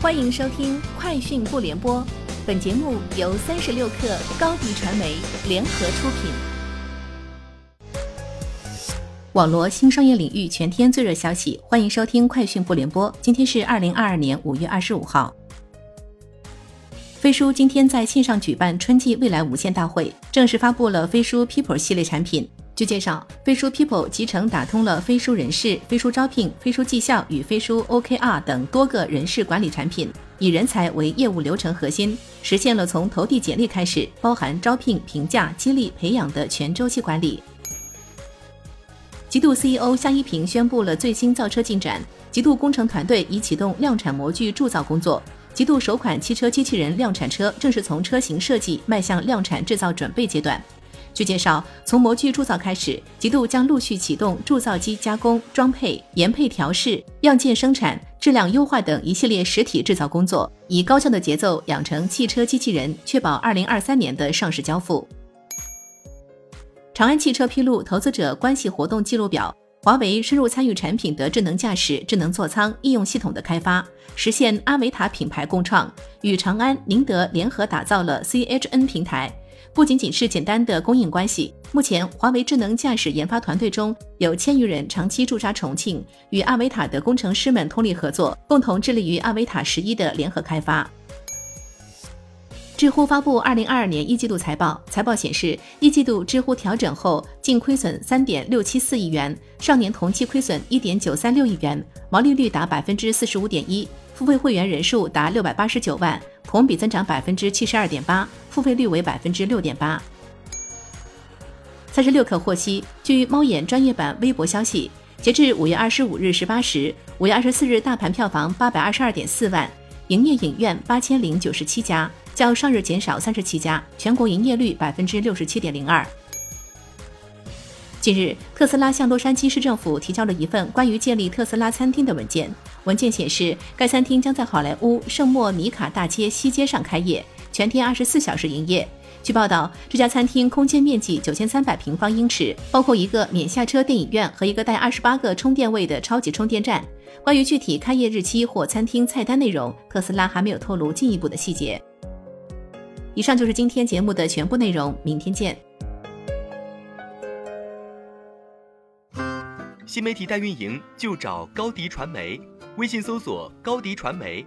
欢迎收听《快讯不联播》，本节目由三十六克高低传媒联合出品。网罗新商业领域全天最热消息，欢迎收听《快讯不联播》。今天是二零二二年五月二十五号。飞书今天在线上举办春季未来无限大会，正式发布了飞书 People 系列产品。据介绍，飞书 People 集成打通了飞书人事、飞书招聘、飞书绩效与飞书 OKR 等多个人事管理产品，以人才为业务流程核心，实现了从投递简历开始，包含招聘、评价、激励、培养的全周期管理。极度 CEO 夏一平宣布了最新造车进展，极度工程团队已启动量产模具铸造工作，极度首款汽车机器人量产车正式从车型设计迈向量产制造准备阶段。据介绍，从模具铸造开始，极度将陆续启动铸造机加工、装配、研配调试、样件生产、质量优化等一系列实体制造工作，以高效的节奏养成汽车机器人，确保二零二三年的上市交付。长安汽车披露投资者关系活动记录表，华为深入参与产品的智能驾驶、智能座舱应用系统的开发，实现阿维塔品牌共创，与长安、宁德联合打造了 CHN 平台。不仅仅是简单的供应关系，目前华为智能驾驶研发团队中有千余人长期驻扎重庆，与阿维塔的工程师们通力合作，共同致力于阿维塔十一的联合开发。知乎发布二零二二年一季度财报，财报显示，一季度知乎调整后净亏损三点六七四亿元，上年同期亏损一点九三六亿元，毛利率达百分之四十五点一，付费会员人数达六百八十九万，同比增长百分之七十二点八。付费率为百分之六点八。三十六氪获悉，据猫眼专业版微博消息，截至五月二十五日十八时，五月二十四日大盘票房八百二十二点四万，营业影院八千零九十七家，较上日减少三十七家，全国营业率百分之六十七点零二。近日，特斯拉向洛杉矶市政府提交了一份关于建立特斯拉餐厅的文件，文件显示，该餐厅将在好莱坞圣莫尼卡大街西街上开业。全天二十四小时营业。据报道，这家餐厅空间面积九千三百平方英尺，包括一个免下车电影院和一个带二十八个充电位的超级充电站。关于具体开业日期或餐厅菜单内容，特斯拉还没有透露进一步的细节。以上就是今天节目的全部内容，明天见。新媒体代运营就找高迪传媒，微信搜索高迪传媒。